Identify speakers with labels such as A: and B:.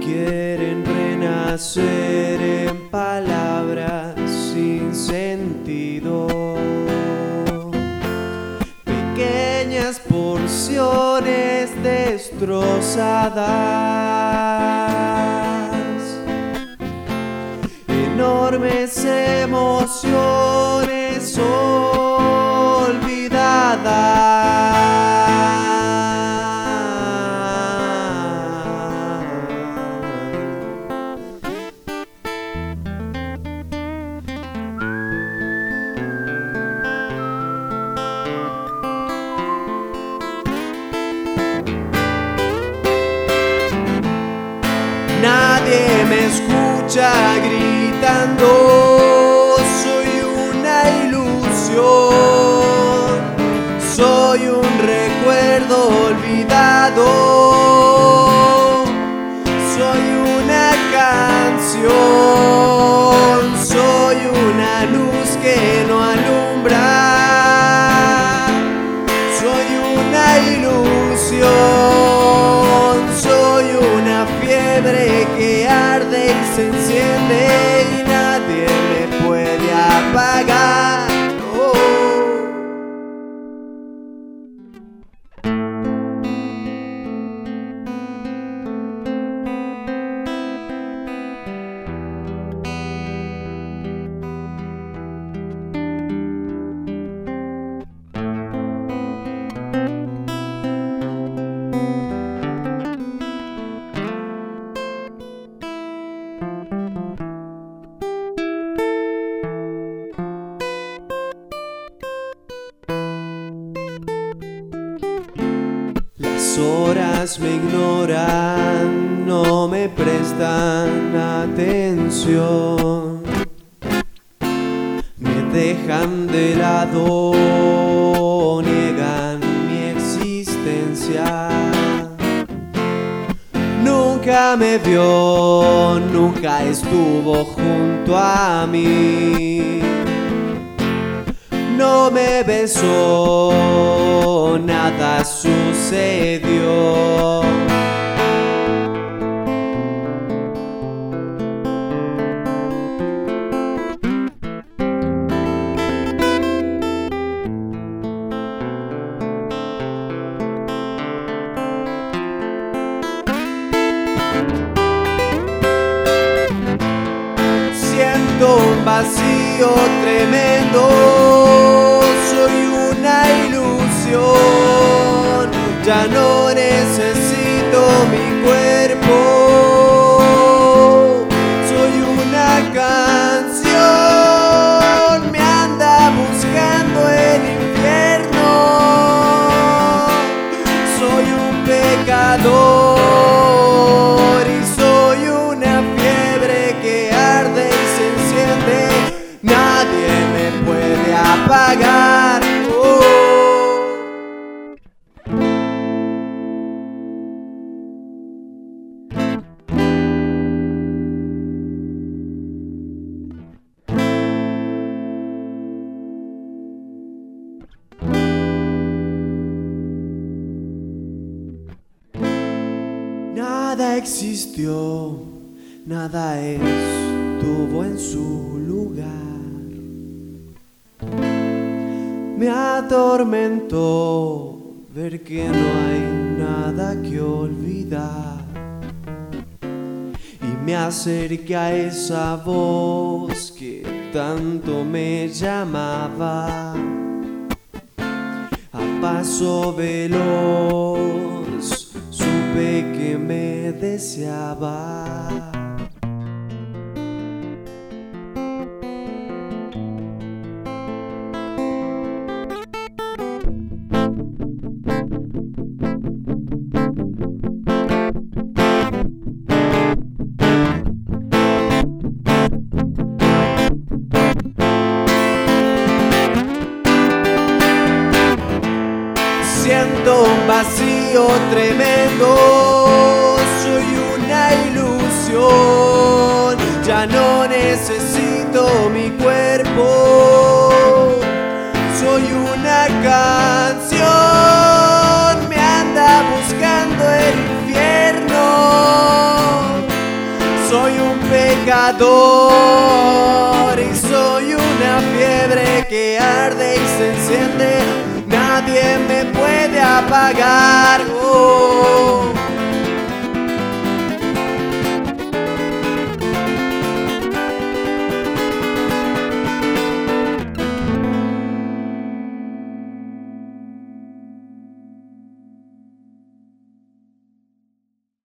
A: Quieren renacer en palabras sin sentido. Pequeñas porciones destrozadas. Enormes emociones sagre. Que arde y se enciende y nadie me puede apagar. Horas me ignoran, no me prestan atención. Me dejan de lado, niegan mi existencia. Nunca me vio, nunca estuvo junto a mí no me besó, nada sucedió. Un vacío tremendo, soy una ilusión, ya no necesito mi cuerpo, Nada existió, nada estuvo en su lugar. Me atormentó ver que no hay nada que olvidar. Y me acerqué a esa voz que tanto me llamaba. A paso veloz supe que deseaba. Siento un vacío tremendo, ya no necesito mi cuerpo, soy una canción, me anda buscando el infierno, soy un pecador y soy una fiebre que arde y se enciende, nadie me puede apagar. Oh.